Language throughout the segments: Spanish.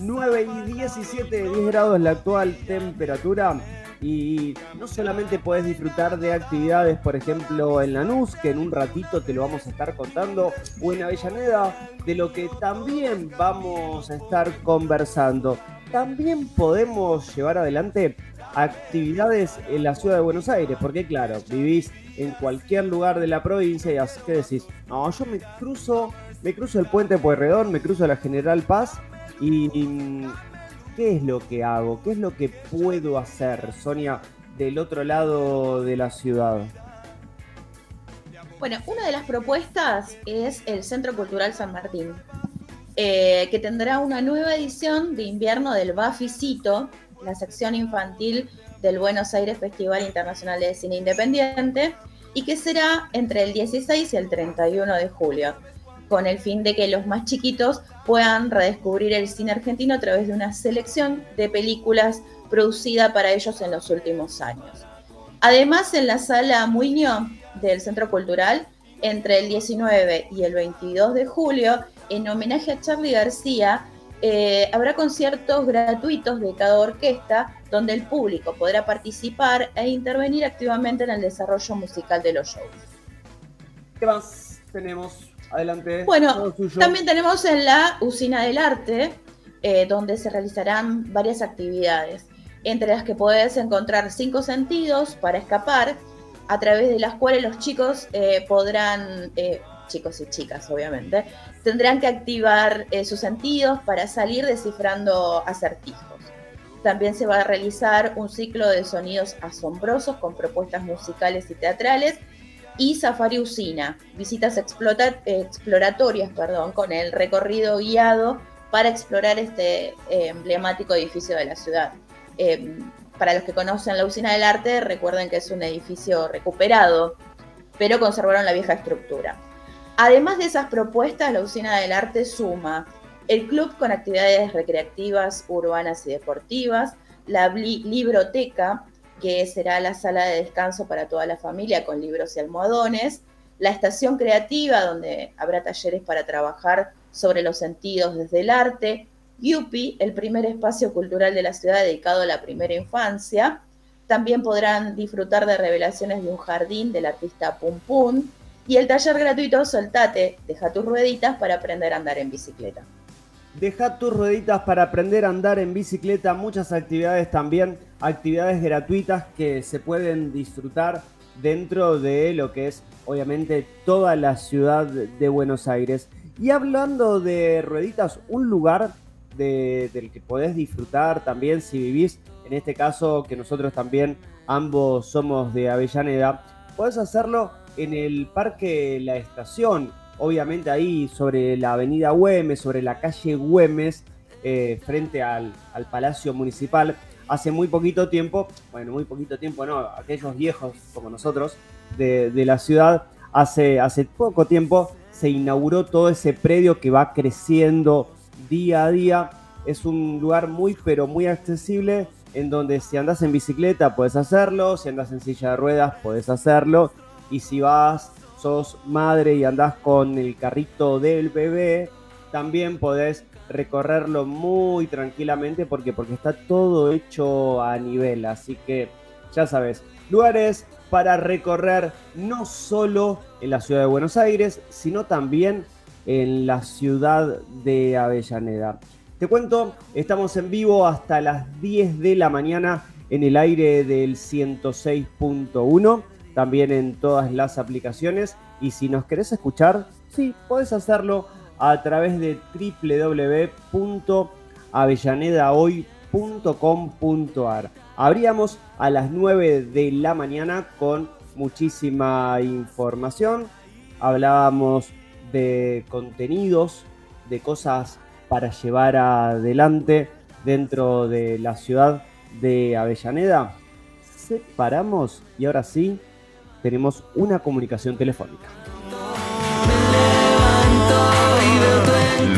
9 y 17, 10 grados la actual temperatura. Y no solamente puedes disfrutar de actividades, por ejemplo, en Lanús, que en un ratito te lo vamos a estar contando, o en Avellaneda, de lo que también vamos a estar conversando. También podemos llevar adelante actividades en la ciudad de Buenos Aires, porque claro, vivís en cualquier lugar de la provincia y así que decís, no, yo me cruzo, me cruzo el puente Pueyrredón, me cruzo la General Paz y, ¿qué es lo que hago? ¿Qué es lo que puedo hacer, Sonia, del otro lado de la ciudad? Bueno, una de las propuestas es el Centro Cultural San Martín, eh, que tendrá una nueva edición de invierno del Baficito, la sección infantil del Buenos Aires Festival Internacional de Cine Independiente y que será entre el 16 y el 31 de julio, con el fin de que los más chiquitos puedan redescubrir el cine argentino a través de una selección de películas producida para ellos en los últimos años. Además, en la sala Muñoz del Centro Cultural, entre el 19 y el 22 de julio, en homenaje a Charlie García, eh, habrá conciertos gratuitos de cada orquesta donde el público podrá participar e intervenir activamente en el desarrollo musical de los shows. ¿Qué más tenemos? Adelante. Bueno, también tenemos en la Usina del Arte, eh, donde se realizarán varias actividades, entre las que puedes encontrar cinco sentidos para escapar, a través de las cuales los chicos eh, podrán chicos y chicas obviamente, tendrán que activar eh, sus sentidos para salir descifrando acertijos. También se va a realizar un ciclo de sonidos asombrosos con propuestas musicales y teatrales y Safari Usina, visitas exploratorias perdón, con el recorrido guiado para explorar este eh, emblemático edificio de la ciudad. Eh, para los que conocen la Usina del Arte, recuerden que es un edificio recuperado, pero conservaron la vieja estructura. Además de esas propuestas, la Usina del Arte suma el club con actividades recreativas, urbanas y deportivas, la libroteca, que será la sala de descanso para toda la familia con libros y almohadones, la estación creativa, donde habrá talleres para trabajar sobre los sentidos desde el arte, Yupi, el primer espacio cultural de la ciudad dedicado a la primera infancia. También podrán disfrutar de revelaciones de un jardín del artista Pum Pum, y el taller gratuito Soltate, deja tus rueditas para aprender a andar en bicicleta. Deja tus rueditas para aprender a andar en bicicleta, muchas actividades también, actividades gratuitas que se pueden disfrutar dentro de lo que es obviamente toda la ciudad de Buenos Aires. Y hablando de rueditas, un lugar del que podés disfrutar también si vivís, en este caso que nosotros también ambos somos de Avellaneda, podés hacerlo en el Parque La Estación, obviamente ahí sobre la avenida Güemes, sobre la calle Güemes, eh, frente al, Palacio Municipal. Hace muy poquito tiempo, bueno, muy poquito tiempo no, aquellos viejos como nosotros de, la ciudad, hace, hace poco tiempo se inauguró todo ese predio que va creciendo día a día. Es un lugar muy, pero muy accesible en donde si andas en bicicleta puedes hacerlo, si andas en silla de ruedas puedes hacerlo y si vas, sos madre y andás con el carrito del bebé, también podés recorrerlo muy tranquilamente porque, porque está todo hecho a nivel. Así que ya sabes, lugares para recorrer no solo en la ciudad de Buenos Aires, sino también en la ciudad de Avellaneda. Te cuento, estamos en vivo hasta las 10 de la mañana en el aire del 106.1 también en todas las aplicaciones. Y si nos querés escuchar, sí, podés hacerlo a través de www.avellanedahoy.com.ar. Abríamos a las 9 de la mañana con muchísima información. Hablábamos de contenidos, de cosas para llevar adelante dentro de la ciudad de Avellaneda. Separamos y ahora sí tenemos una comunicación telefónica.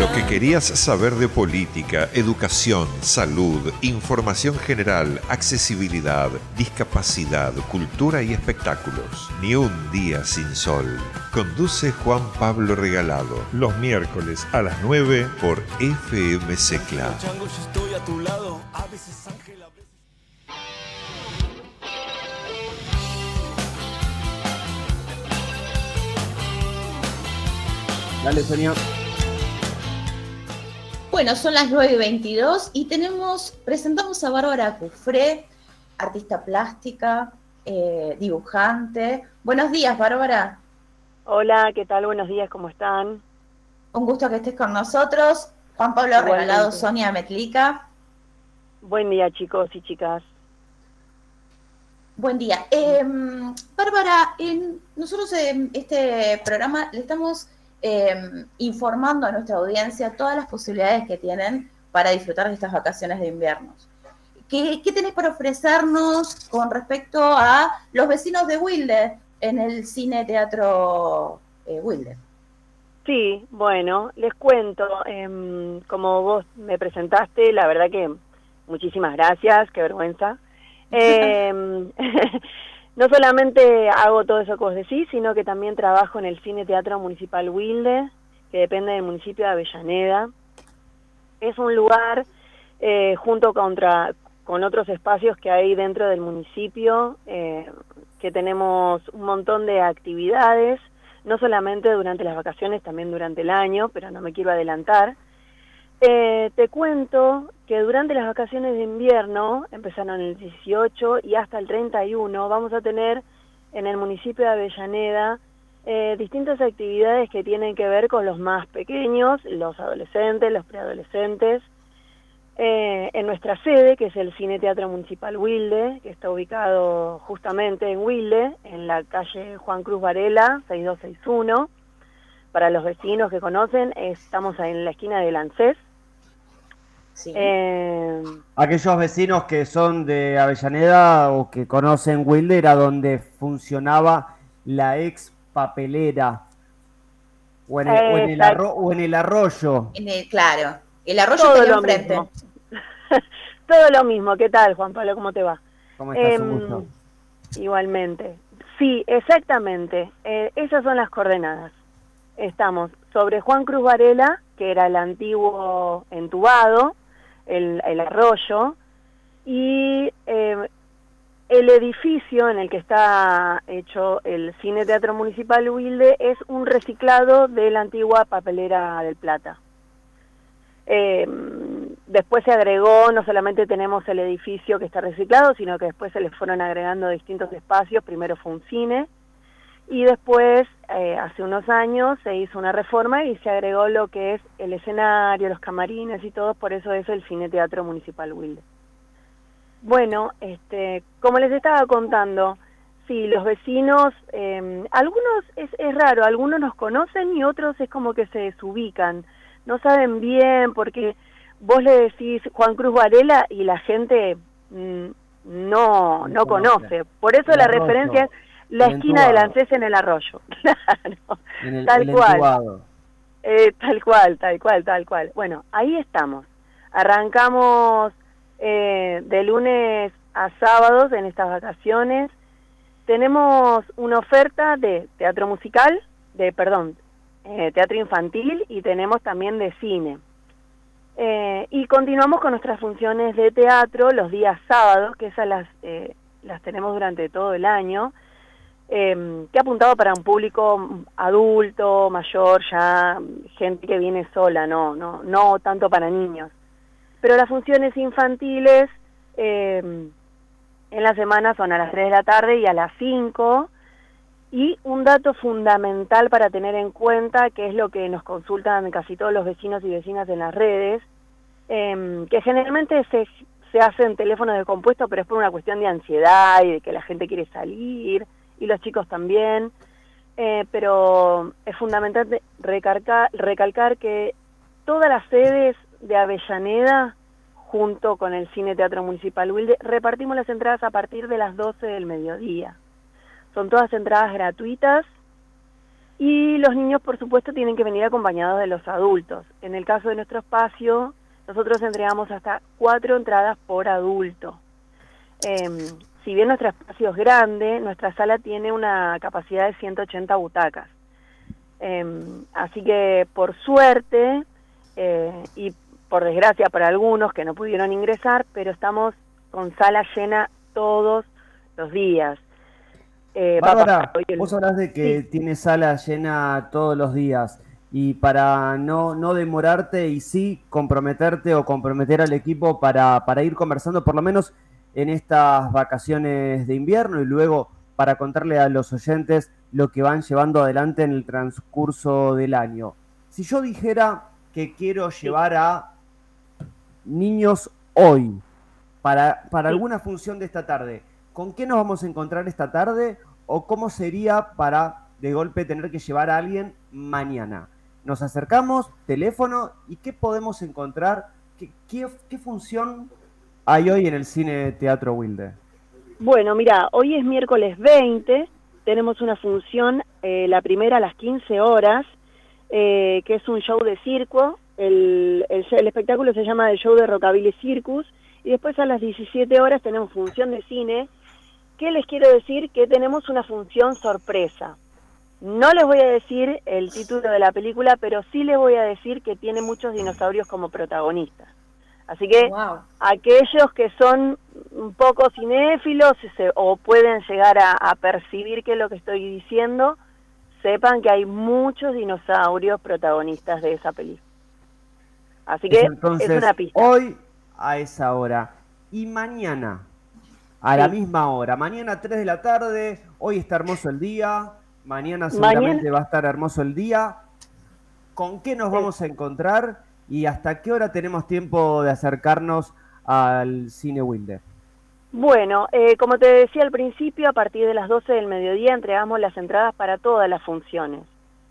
Lo que querías saber de política, educación, salud, información general, accesibilidad, discapacidad, cultura y espectáculos. Ni un día sin sol. Conduce Juan Pablo Regalado. Los miércoles a las 9 por FM Secla. Dale, Sonia. Bueno, son las 9 y 22 y tenemos, presentamos a Bárbara Cufré, artista plástica, eh, dibujante. Buenos días, Bárbara. Hola, ¿qué tal? Buenos días, ¿cómo están? Un gusto que estés con nosotros. Juan Pablo Regalado, Sonia Metlica. Buen día, chicos y chicas. Buen día. Em, Bárbara, en, nosotros en este programa le estamos Em, informando a nuestra audiencia todas las posibilidades que tienen para disfrutar de estas vacaciones de invierno. ¿Qué, qué tenés para ofrecernos con respecto a los vecinos de Wilde en el cine teatro eh, Wilde? Sí, bueno, les cuento, em, como vos me presentaste, la verdad que muchísimas gracias, qué vergüenza. No solamente hago todo eso que vos decís, sino que también trabajo en el Cine Teatro Municipal Wilde, que depende del municipio de Avellaneda. Es un lugar, eh, junto con otros espacios que hay dentro del municipio, eh, que tenemos un montón de actividades, no solamente durante las vacaciones, también durante el año, pero no me quiero adelantar. Eh, te cuento que durante las vacaciones de invierno, empezaron el 18 y hasta el 31, vamos a tener en el municipio de Avellaneda eh, distintas actividades que tienen que ver con los más pequeños, los adolescentes, los preadolescentes. Eh, en nuestra sede, que es el Cine Teatro Municipal Wilde, que está ubicado justamente en Wilde, en la calle Juan Cruz Varela, 6261. Para los vecinos que conocen, estamos en la esquina de Eh, Aquellos vecinos que son de Avellaneda o que conocen Wilder, era donde funcionaba la ex papelera. O en el, arroyo. claro, el arroyo Todo lo enfrente. Todo lo mismo. ¿Qué tal, Juan Pablo? ¿Cómo te va? ¿Cómo estás? Em, igualmente. Sí, exactamente. Eh, esas son las coordenadas. Estamos sobre Juan Cruz Varela, que era el antiguo entubado, el, arroyo, y eh, el edificio en el que está hecho el Cine Teatro Municipal Wilde es un reciclado de la antigua papelera del Plata. Eh, después se agregó, no solamente tenemos el edificio que está reciclado, sino que después se les fueron agregando distintos espacios. Primero fue un cine, y después, eh, hace unos años, se hizo una reforma y se agregó lo que es el escenario, los camarines y todo, por eso es el Cine Teatro Municipal Wilde. Bueno, este, como les estaba contando, sí, los vecinos, eh, algunos es, es raro, algunos nos conocen y otros es como que se desubican, no saben bien porque vos le decís Juan Cruz Varela y la gente mm, no, no conoce. Por eso la referencia es la esquina del ANSES en el arroyo. Claro, tal cual. Eh, tal cual, tal cual, tal cual. Bueno, ahí estamos. Arrancamos eh, de lunes a sábados en estas vacaciones. Tenemos una oferta de teatro musical, de, perdón, eh, teatro infantil y tenemos también de cine. y continuamos con nuestras funciones de teatro los días sábados, que esas las, las tenemos durante todo el año eh, que ha apuntado para un público adulto, mayor, ya gente que viene sola, no, no, no tanto para niños. Pero las funciones infantiles em, en la semana son a las 3 de la tarde y a las 5. Y un dato fundamental para tener en cuenta, que es lo que nos consultan casi todos los vecinos y vecinas en las redes, em, que generalmente se, se hace en teléfonos de compuesto, pero es por una cuestión de ansiedad y de que la gente quiere salir y los chicos también, eh, pero es fundamental recalcar, que todas las sedes de Avellaneda, junto con el Cine Teatro Municipal Wilde, repartimos las entradas a partir de las 12 del mediodía. Son todas entradas gratuitas. Y los niños, por supuesto, tienen que venir acompañados de los adultos. En el caso de nuestro espacio, nosotros entregamos hasta cuatro entradas por adulto. Em, si bien nuestro espacio es grande, nuestra sala tiene una capacidad de 180 butacas. Em, así que, por suerte, eh, y por desgracia para algunos que no pudieron ingresar, pero estamos con sala llena todos los días. Eh, Bárbara, vos hablas de que tiene sala llena todos los días y para no, no demorarte y sí comprometerte o comprometer al equipo para, para ir conversando por lo menos en estas vacaciones de invierno y luego para contarle a los oyentes lo que van llevando adelante en el transcurso del año. Si yo dijera que quiero llevar a niños hoy para, para alguna función de esta tarde, ¿con qué nos vamos a encontrar esta tarde o cómo sería para de golpe tener que llevar a alguien mañana. Nos acercamos, teléfono, ¿y qué podemos encontrar? ¿Qué, qué, función hay hoy en el cine Teatro Wilde? Bueno, mira, hoy es miércoles 20, tenemos una función, eh, la primera a las 15 horas, eh, que es un show de circo, el, el, espectáculo se llama el show de Rockabilly Circus, y después a las 17 horas tenemos función de cine, ¿Qué les quiero decir? Que tenemos una función sorpresa. No les voy a decir el título de la película, pero sí les voy a decir que tiene muchos dinosaurios como protagonistas. Así que aquellos que son un poco cinéfilos o pueden llegar a, percibir qué es lo que estoy diciendo, sepan que hay muchos dinosaurios protagonistas de esa película. Así que es una pista. Hoy a esa hora y mañana a la misma hora. Mañana 3 de la tarde, hoy está hermoso el día, mañana seguramente va a estar hermoso el día. ¿Con qué nos vamos a encontrar y hasta qué hora tenemos tiempo de acercarnos al cine Wilde? Bueno, eh, como te decía al principio, a partir de las 12 del mediodía entregamos las entradas para todas las funciones,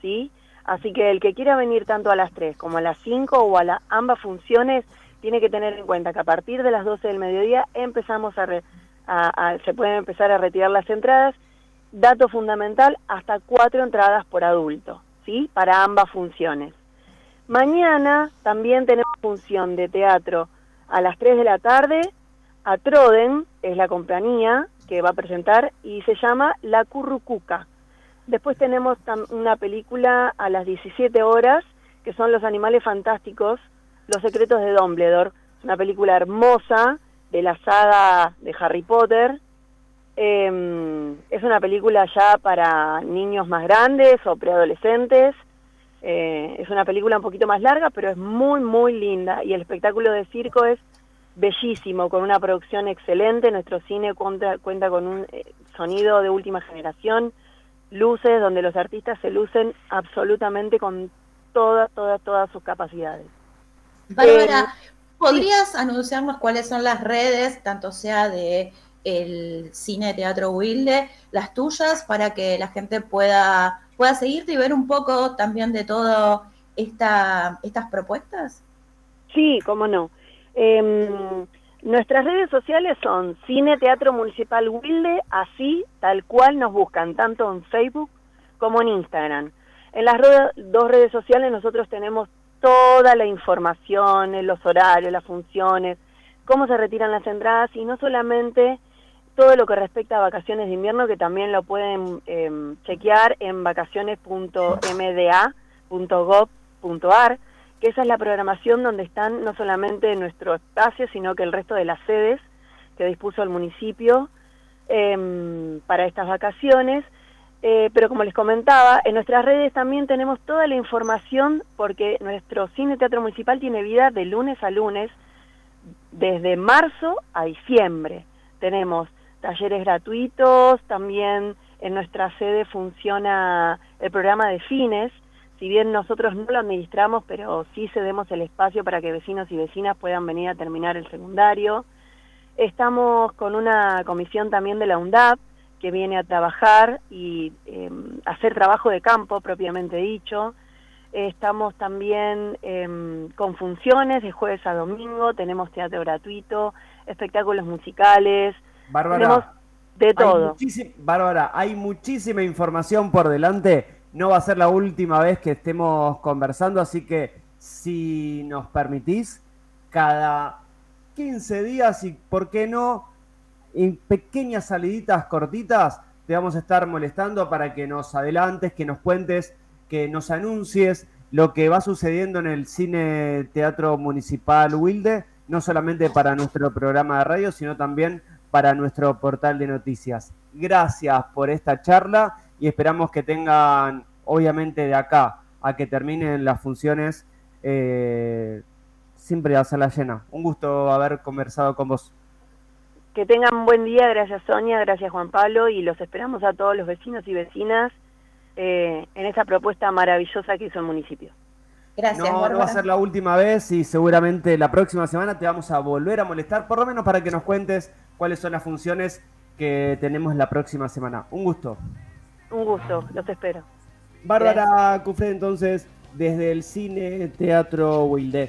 ¿sí? Así que el que quiera venir tanto a las 3 como a las 5 o a ambas funciones, tiene que tener en cuenta que a partir de las 12 del mediodía empezamos a, se pueden empezar a retirar las entradas. Dato fundamental, hasta cuatro entradas por adulto, ¿sí? Para ambas funciones. Mañana también tenemos función de teatro a las 3 de la tarde. A Troden es la compañía que va a presentar y se llama La Currucuca. Después tenemos una película a las 17 horas que son Los Animales Fantásticos, Los Secretos de Dumbledore. Una película hermosa de la saga de Harry Potter. Em, es una película ya para niños más grandes o preadolescentes. Eh, es una película un poquito más larga, pero es muy, muy linda. Y el espectáculo de circo es bellísimo, con una producción excelente. Nuestro cine cuenta, cuenta con un eh, sonido de última generación, luces donde los artistas se lucen absolutamente con todas, todas, todas sus capacidades. Bárbara, ¿Podrías anunciarnos cuáles son las redes, tanto sea de el cine teatro Wilde, las tuyas, para que la gente pueda, pueda seguirte y ver un poco también de todo esta, estas propuestas? Sí, cómo no. Em, nuestras redes sociales son Cine Teatro Municipal Wilde, así, tal cual nos buscan, tanto en Facebook como en Instagram. En las dos redes sociales nosotros tenemos toda la información, los horarios, las funciones, cómo se retiran las entradas y no solamente todo lo que respecta a vacaciones de invierno, que también lo pueden em, chequear en vacaciones.mda.gov.ar, que esa es la programación donde están no solamente nuestro espacio, sino que el resto de las sedes que dispuso el municipio em, para estas vacaciones. Eh, pero como les comentaba, en nuestras redes también tenemos toda la información porque nuestro cine teatro municipal tiene vida de lunes a lunes, desde marzo a diciembre. Tenemos talleres gratuitos, también en nuestra sede funciona el programa de fines, si bien nosotros no lo administramos, pero sí cedemos el espacio para que vecinos y vecinas puedan venir a terminar el secundario. Estamos con una comisión también de la UNDAP, que viene a trabajar y em, hacer trabajo de campo propiamente dicho. estamos también em, con funciones de jueves a domingo, tenemos teatro gratuito, espectáculos musicales, Bárbara, de todo. Bárbara, hay muchísima información por delante no va a ser la última vez que estemos conversando, así que si nos permitís, cada 15 días y, ¿por qué no? En pequeñas saliditas cortitas, te vamos a estar molestando para que nos adelantes, que nos cuentes, que nos anuncies lo que va sucediendo en el Cine Teatro Municipal Wilde, no solamente para nuestro programa de radio, sino también para nuestro portal de noticias. Gracias por esta charla y esperamos que tengan, obviamente, de acá a que terminen las funciones, eh, siempre a la llena. Un gusto haber conversado con vos. Que tengan buen día, gracias Sonia, gracias Juan Pablo y los esperamos a todos los vecinos y vecinas eh, en esa propuesta maravillosa que hizo el municipio. Gracias. No, no va a ser la última vez y seguramente la próxima semana te vamos a volver a molestar, por lo menos para que nos cuentes cuáles son las funciones que tenemos la próxima semana. Un gusto. Un gusto, los espero. Bárbara Cufré, entonces, desde el Cine Teatro Wilde.